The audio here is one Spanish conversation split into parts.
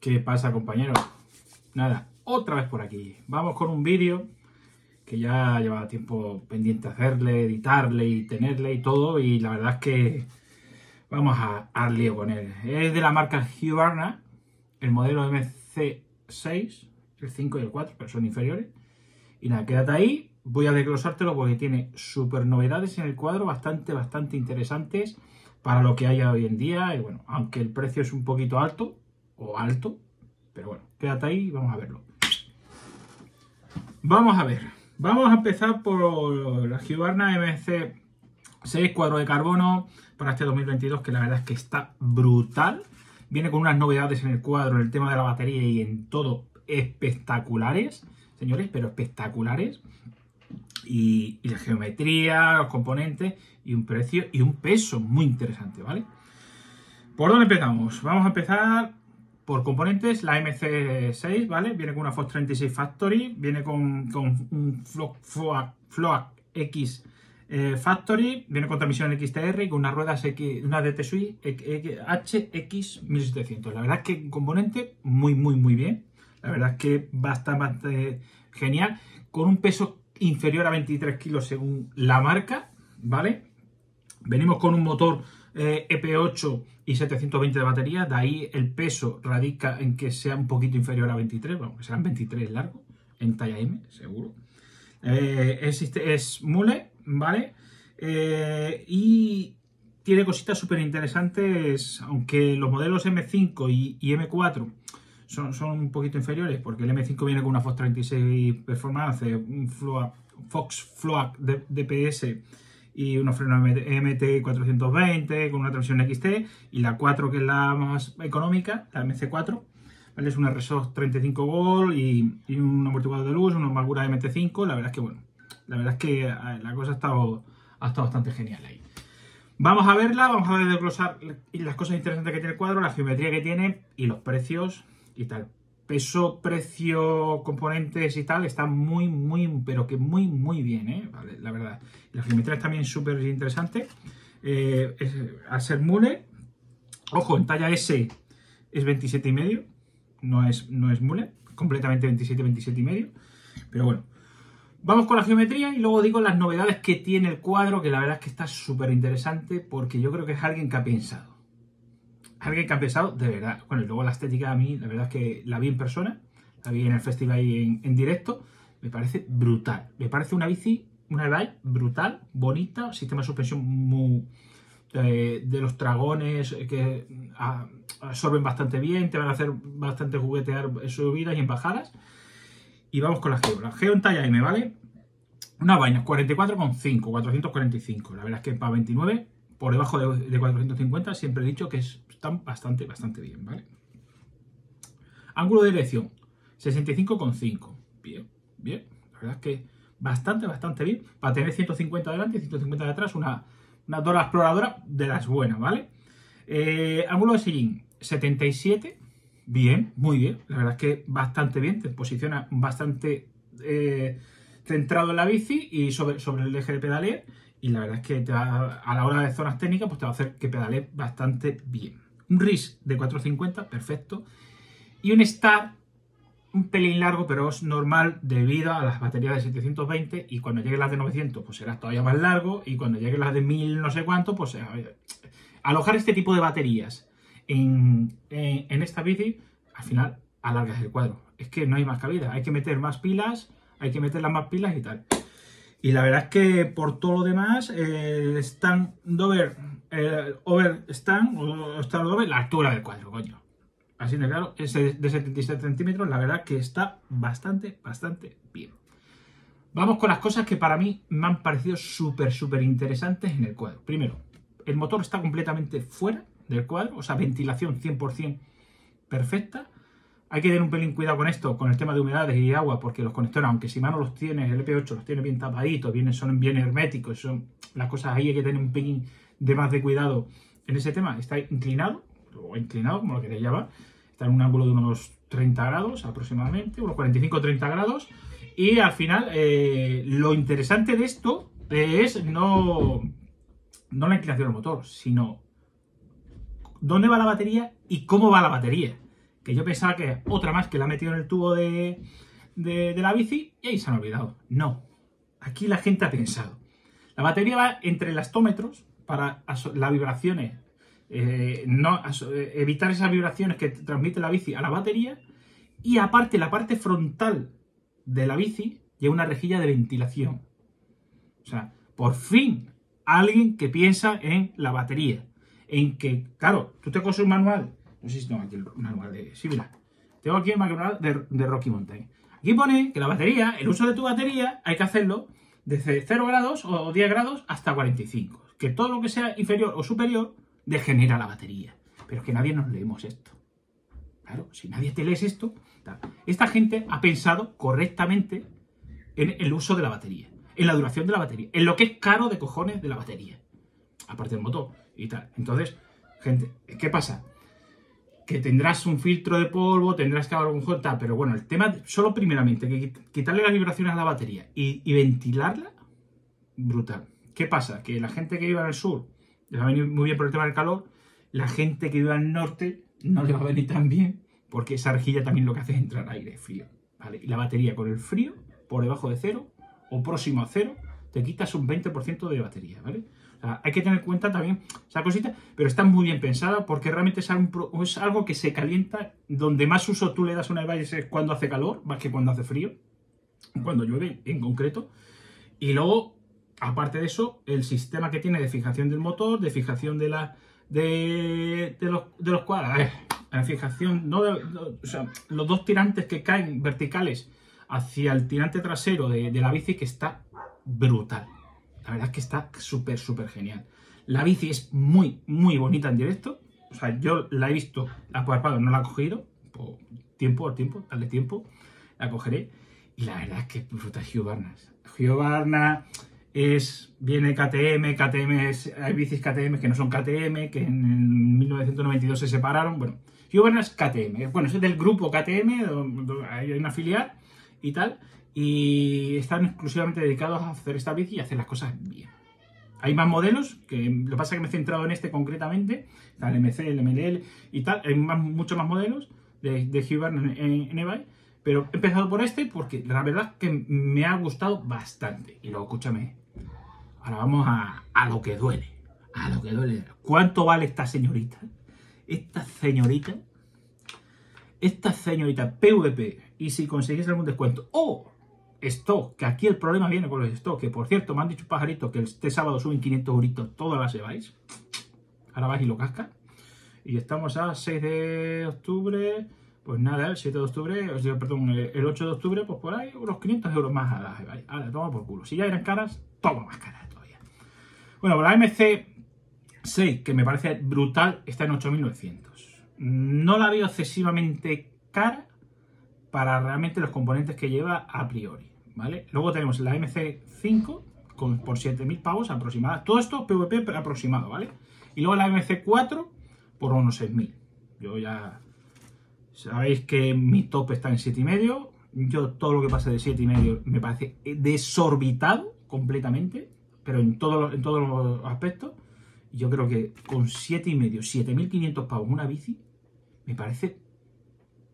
¿Qué pasa, compañeros? Nada, otra vez por aquí. Vamos con un vídeo que ya llevaba tiempo pendiente hacerle, editarle y tenerle y todo. Y la verdad es que vamos a al lío con él. Es de la marca Husqvarna, el modelo MC6, el 5 y el 4, pero son inferiores. Y nada, quédate ahí. Voy a desglosártelo porque tiene super novedades en el cuadro, bastante, bastante interesantes para lo que haya hoy en día. Y bueno, aunque el precio es un poquito alto, o alto, pero bueno, quédate ahí y vamos a verlo. Vamos a ver, vamos a empezar por la Husqvarna MC6 cuadro de carbono para este 2022 que la verdad es que está brutal. Viene con unas novedades en el cuadro, en el tema de la batería y en todo espectaculares, señores, pero espectaculares. Y, y, la geometría, los componentes y un precio y un peso muy interesante, ¿vale? ¿Por dónde empezamos? Vamos a empezar por componentes, la MC6, ¿vale? Viene con una Fox 36 Factory, viene con, un Float, X eh, Factory, viene con transmisión XTR y con unas ruedas X, una DT HX1700. La verdad es que un componente muy, muy, muy bien. La verdad es que bastante genial. Con un peso inferior a 23 kilos según la marca, ¿vale? Venimos con un motor eh, EP8 y 720 de batería, de ahí el peso radica en que sea un poquito inferior a 23, bueno, que serán 23 largo, en talla M, seguro. Eh, es, mule, ¿vale? Eh, y tiene cositas súper interesantes, aunque los modelos M5 y, M4 son, un poquito inferiores, porque el M5 viene con una Fox 36 Performance, un Fox Float DPS y unos frenos MT420 con una transmisión XT y la 4 que es la más económica, la MC4, ¿vale? es una RSOC 35 Volt y, un amortiguador de luz, una amargura MT5, la verdad es que bueno, la verdad es que la cosa ha estado, ha estado bastante genial ahí. Vamos a verla, vamos a desglosar las cosas interesantes que tiene el cuadro, la geometría que tiene y los precios y tal peso, precio, componentes y tal, está muy, muy, pero que muy, muy bien, ¿eh? La verdad. La geometría es también súper interesante. Eh, al ser mule, ojo, en talla S es 27 y medio, no es, no es mule, completamente 27, 27 y medio, pero bueno. Vamos con la geometría y luego digo las novedades que tiene el cuadro, que la verdad es que está súper interesante porque yo creo que es alguien que ha pensado alguien que ha pensado, de verdad. Bueno, y luego la estética a mí, la verdad es que la vi en persona, la vi en el festival y en, directo, me parece brutal. Me parece una bici, una bike brutal, bonita, sistema de suspensión muy, eh, de los dragones que absorben bastante bien, te van a hacer bastante juguetear subidas y en bajadas. Y vamos con la Geo. La Geo en talla M, ¿vale? Una vaina, 44,5, 445. La verdad es que para 29 por debajo de, 450, siempre he dicho que están bastante, bastante bien, ¿vale? Ángulo de dirección, 65,5. Bien, bien. La verdad es que bastante, bastante bien. Para tener 150 adelante y 150 de atrás, una, una Dora exploradora de las buenas, ¿vale? Eh, ángulo de sillín, 77. Bien, muy bien. La verdad es que bastante bien. Te posiciona bastante eh, centrado en la bici y sobre, sobre el eje de pedaleo y la verdad es que a la hora de zonas técnicas pues te va a hacer que pedale bastante bien. Un RIS de 450, perfecto. Y un Star un pelín largo, pero es normal debido a las baterías de 720 y cuando lleguen las de 900 pues será todavía más largo y cuando lleguen las de 1000 no sé cuánto pues eh, alojar este tipo de baterías en, en esta bici al final alargas el cuadro. Es que no hay más cabida, hay que meter más pilas, hay que meter las más pilas y tal. Y la verdad es que por todo lo demás, el stand over, el over stand o stand over, la altura del cuadro, coño. Así de claro, es de 77 centímetros, la verdad que está bastante, bastante bien. Vamos con las cosas que para mí me han parecido súper, súper interesantes en el cuadro. Primero, el motor está completamente fuera del cuadro, o sea, ventilación 100% perfecta. Hay que tener un pelín cuidado con esto, con el tema de humedades y agua, porque los conectores, aunque si mano los tienes, el EP8 los tiene bien tapaditos, vienen, son bien herméticos, son las cosas ahí hay que tener un pelín de más de cuidado en ese tema. Está inclinado, o inclinado, como lo queréis llamar, está en un ángulo de unos 30 grados aproximadamente, unos 45-30 grados, y al final eh, lo interesante de esto es no, no la inclinación del motor, sino dónde va la batería y cómo va la batería yo pensaba que otra más que la ha metido en el tubo de, de, la bici y ahí se han olvidado. No, aquí la gente ha pensado. La batería va entre elastómetros para las vibraciones, eh, no, eh, evitar esas vibraciones que transmite la bici a la batería y aparte la parte frontal de la bici lleva una rejilla de ventilación. O sea, por fin alguien que piensa en la batería. En que, claro, tú te coges un manual. No sé si tengo aquí el manual de. Sí, mira. Tengo aquí el manual de, Rocky Mountain. Aquí pone que la batería, el uso de tu batería, hay que hacerlo desde 0 grados o 10 grados hasta 45. Que todo lo que sea inferior o superior degenera la batería. Pero es que nadie nos leemos esto. Claro, si nadie te lees esto, esta gente ha pensado correctamente en el uso de la batería en la duración de la batería, en lo que es caro de cojones de la batería, aparte del motor y tal. Entonces, gente, ¿qué pasa? Que tendrás un filtro de polvo, tendrás que haber un tal, pero bueno, el tema, solo primeramente, que quitarle las vibraciones a la batería y, ventilarla, brutal. ¿Qué pasa? Que la gente que vive en el sur le va a venir muy bien por el tema del calor, la gente que vive al norte no le va a venir tan bien, porque esa rejilla también lo que hace es entrar aire frío, ¿vale? Y la batería con el frío por debajo de cero o próximo a cero, te quitas un 20% de batería, ¿vale? Hay que tener en cuenta también esa cosita, pero está muy bien pensada porque realmente es algo, que se calienta, donde más uso tú le das a una device es cuando hace calor, más que cuando hace frío, cuando llueve en concreto. Y luego, aparte de eso, el sistema que tiene de fijación del motor, de fijación de la de, los, de los cuadros, la fijación, no sea, los dos tirantes que caen verticales hacia el tirante trasero de, la bici que está brutal. La verdad es que está súper, súper genial. La bici es muy, muy bonita en directo. O sea, yo la he visto a no la he cogido. Por tiempo, al tiempo, darle tiempo. La cogeré. Y la verdad es que brutal Hugh Barnas. Hugh Barnas es, viene KTM, KTM es, hay bicis KTM que no son KTM, que en 1992 se separaron. Bueno, Hugh Barnas es KTM. Bueno, es del grupo KTM, hay una filial y tal, y están exclusivamente dedicados a hacer esta bici y hacer las cosas bien. Hay más modelos, que lo que pasa es que me he centrado en este concretamente, el MC, el MLL y tal, hay muchos más modelos de, de en, eBay, pero he empezado por este porque la verdad que me ha gustado bastante. Y luego, escúchame, ahora vamos a, a lo que duele, a lo que duele. ¿Cuánto vale esta señorita? Esta señorita, esta señorita PVP y si conseguís algún descuento o stock, que aquí el problema viene con los stock, que por cierto me han dicho pajaritos que este sábado suben 500 euritos, todas las lleváis. Ahora vais y lo casca. Y estamos a 6 de octubre, pues nada, el 7 de octubre, os digo, perdón, el 8 de octubre, pues por ahí unos 500 euros más a las lleváis. Ahora, toma por culo. Si ya eran caras, toma más caras todavía. Bueno, la MC6, que me parece brutal, está en 8900. No la veo excesivamente cara, para realmente los componentes que lleva a priori, ¿vale? Luego tenemos la MC5 con, por 7.000 pavos aproximada. Todo esto PVP aproximado, ¿vale? Y luego la MC4 por unos 6.000. Yo ya... Sabéis que mi top está en 7,5. Yo todo lo que pasa de 7,5 me parece desorbitado completamente, pero en, en todos los aspectos. Yo creo que con 7,5, 7.500 pavos una bici, me parece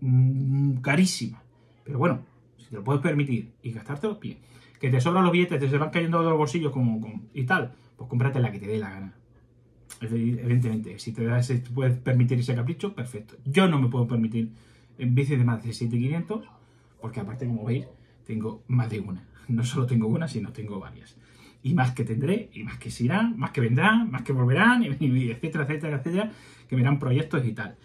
Mm, carísima. Pero bueno, si te lo puedes permitir y gastártelo, bien. Que te sobran los billetes, te se van cayendo de los bolsillos como, y tal, pues cómprate la que te dé la gana. Evidentemente, si te, das, puedes permitir ese capricho, perfecto. Yo no me puedo permitir en bici de más de 7500, porque aparte, como veis, tengo más de una. No solo tengo una, sino tengo varias. Y más que tendré, y más que se irán, más que vendrán, más que volverán, etcétera, etcétera, etcétera, que verán proyectos y tal.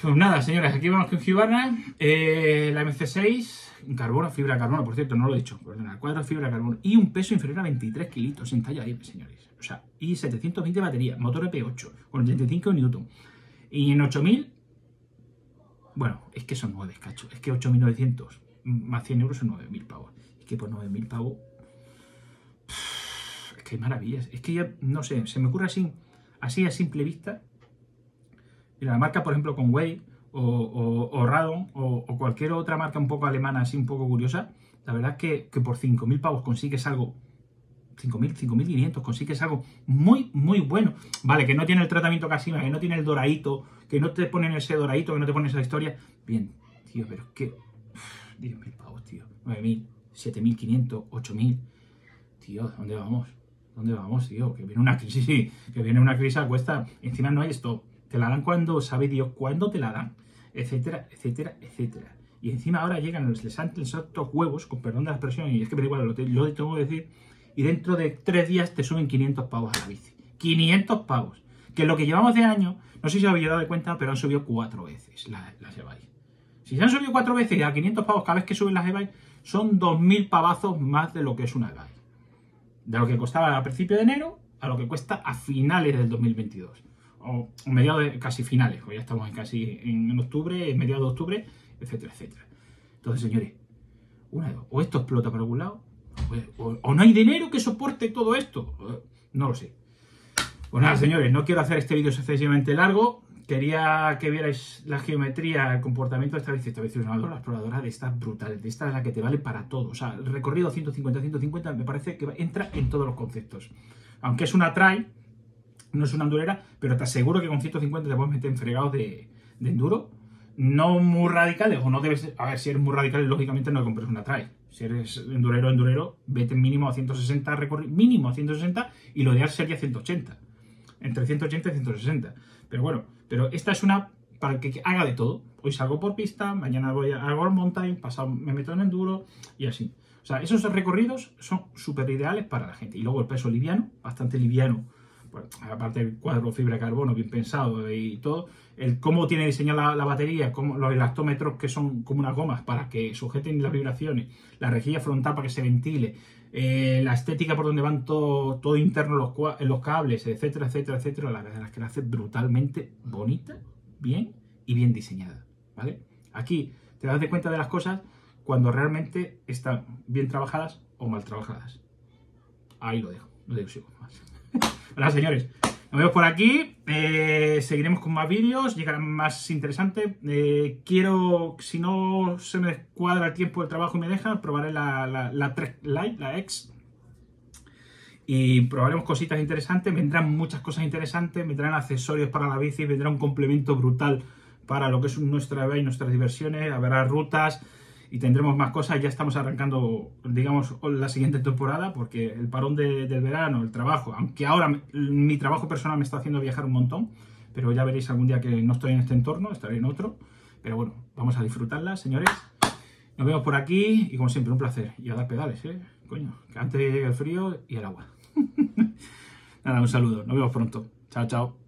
Pues nada, señores, aquí vamos con Hibana. Eh, la MC6, carbono, fibra de carbono, por cierto, no lo he dicho, perdona, 4 fibra de carbono y un peso inferior a 23 kilitos en talla M, señores. O sea, y 720 batería, motor EP8, con 85 Newton. Y en 8000, bueno, es que son 9, cacho, es que 8900 más 100 euros son 9000 pavos. Es que por 9000 pavos, es que hay maravillas. Es que ya, no sé, se me ocurre así, así a simple vista y la marca, por ejemplo, con Way o, Radon o, cualquier otra marca un poco alemana, así un poco curiosa, la verdad es que, que por 5.000 pavos consigues algo 5.000, 5.500, consigues algo muy, muy bueno. Vale, que no tiene el tratamiento casino, que no tiene el doradito, que no te ponen ese doradito, que no te ponen esa historia. Bien, tío, pero es que... 10.000 pavos, tío. 9.000, 7.500, 8.000. Tío, ¿dónde vamos? ¿Dónde vamos, tío? Que viene una crisis, que viene una crisis a cuesta. Encima no hay esto. Te la dan cuando sabe Dios cuándo te la dan. Etcétera, etcétera, etcétera. Y encima ahora llegan, les les estos huevos, con perdón de la expresión, y es que me igual, lo, te, tengo que decir, y dentro de tres días te suben 500 pavos a la bici. 500 pavos. Que lo que llevamos de año, no sé si os habéis dado cuenta, pero han subido cuatro veces las, las Si se han subido cuatro veces a 500 pavos cada vez que suben las e son 2.000 pavazos más de lo que es una e De lo que costaba a principio de enero a lo que cuesta a finales del 2022. O mediados de casi finales, o ya estamos en casi en octubre, en mediados de octubre, etcétera, etcétera. Entonces, señores, una o esto explota por algún lado, o, no hay dinero que soporte todo esto. No lo sé. Pues nada, señores, no quiero hacer este vídeo excesivamente largo. Quería que vierais la geometría, el comportamiento de esta bici. Esta bici es una exploradora de esta brutal. De esta es la que te vale para todo. O sea, el recorrido 150-150 me parece que entra en todos los conceptos. Aunque es una trail, no es una endurera, pero te aseguro que con 150 te puedes meter en fregados de, enduro no muy radicales, o no debes. A ver, si eres muy radical, lógicamente no compres una trail. Si eres endurero, endurero, vete mínimo a 160 recorrido, mínimo a 160 y lo ideal sería 180. Entre 180 y 160. Pero bueno, pero esta es una para el que haga de todo. Hoy salgo por pista, mañana voy a hago mountain, pasado me meto en enduro y así. O sea, esos recorridos son súper ideales para la gente. Y luego el peso liviano, bastante liviano aparte del cuadro fibra de carbono bien pensado y todo, el cómo tiene diseñada la, batería, cómo, los elastómetros que son como unas gomas para que sujeten las vibraciones, la rejilla frontal para que se ventile, eh, la estética por donde van todo, todo interno los, los cables, etcétera, etcétera, etcétera, la verdad que la hace brutalmente bonita, bien y bien diseñada, ¿vale? Aquí te das de cuenta de las cosas cuando realmente están bien trabajadas o mal trabajadas. Ahí lo dejo, no digo más. Hola señores, nos vemos por aquí. Eh, seguiremos con más vídeos, llegarán más interesantes. Eh, quiero, si no se me cuadra el tiempo del trabajo y me deja, probaré la, la, la Trek Lite, la X. Y probaremos cositas interesantes. Vendrán muchas cosas interesantes, vendrán accesorios para la bici, vendrá un complemento brutal para lo que es nuestra vida y nuestras diversiones. Habrá rutas y tendremos más cosas. Ya estamos arrancando, digamos, la siguiente temporada porque el parón del verano, el trabajo, aunque ahora mi trabajo personal me está haciendo viajar un montón, pero ya veréis algún día que no estoy en este entorno, estaré en otro. Pero bueno, vamos a disfrutarla, señores. Nos vemos por aquí y como siempre, un placer. Y a dar pedales, ¿eh? Coño, que antes llegue el frío y el agua. Nada, un saludo. Nos vemos pronto. Chao, chao.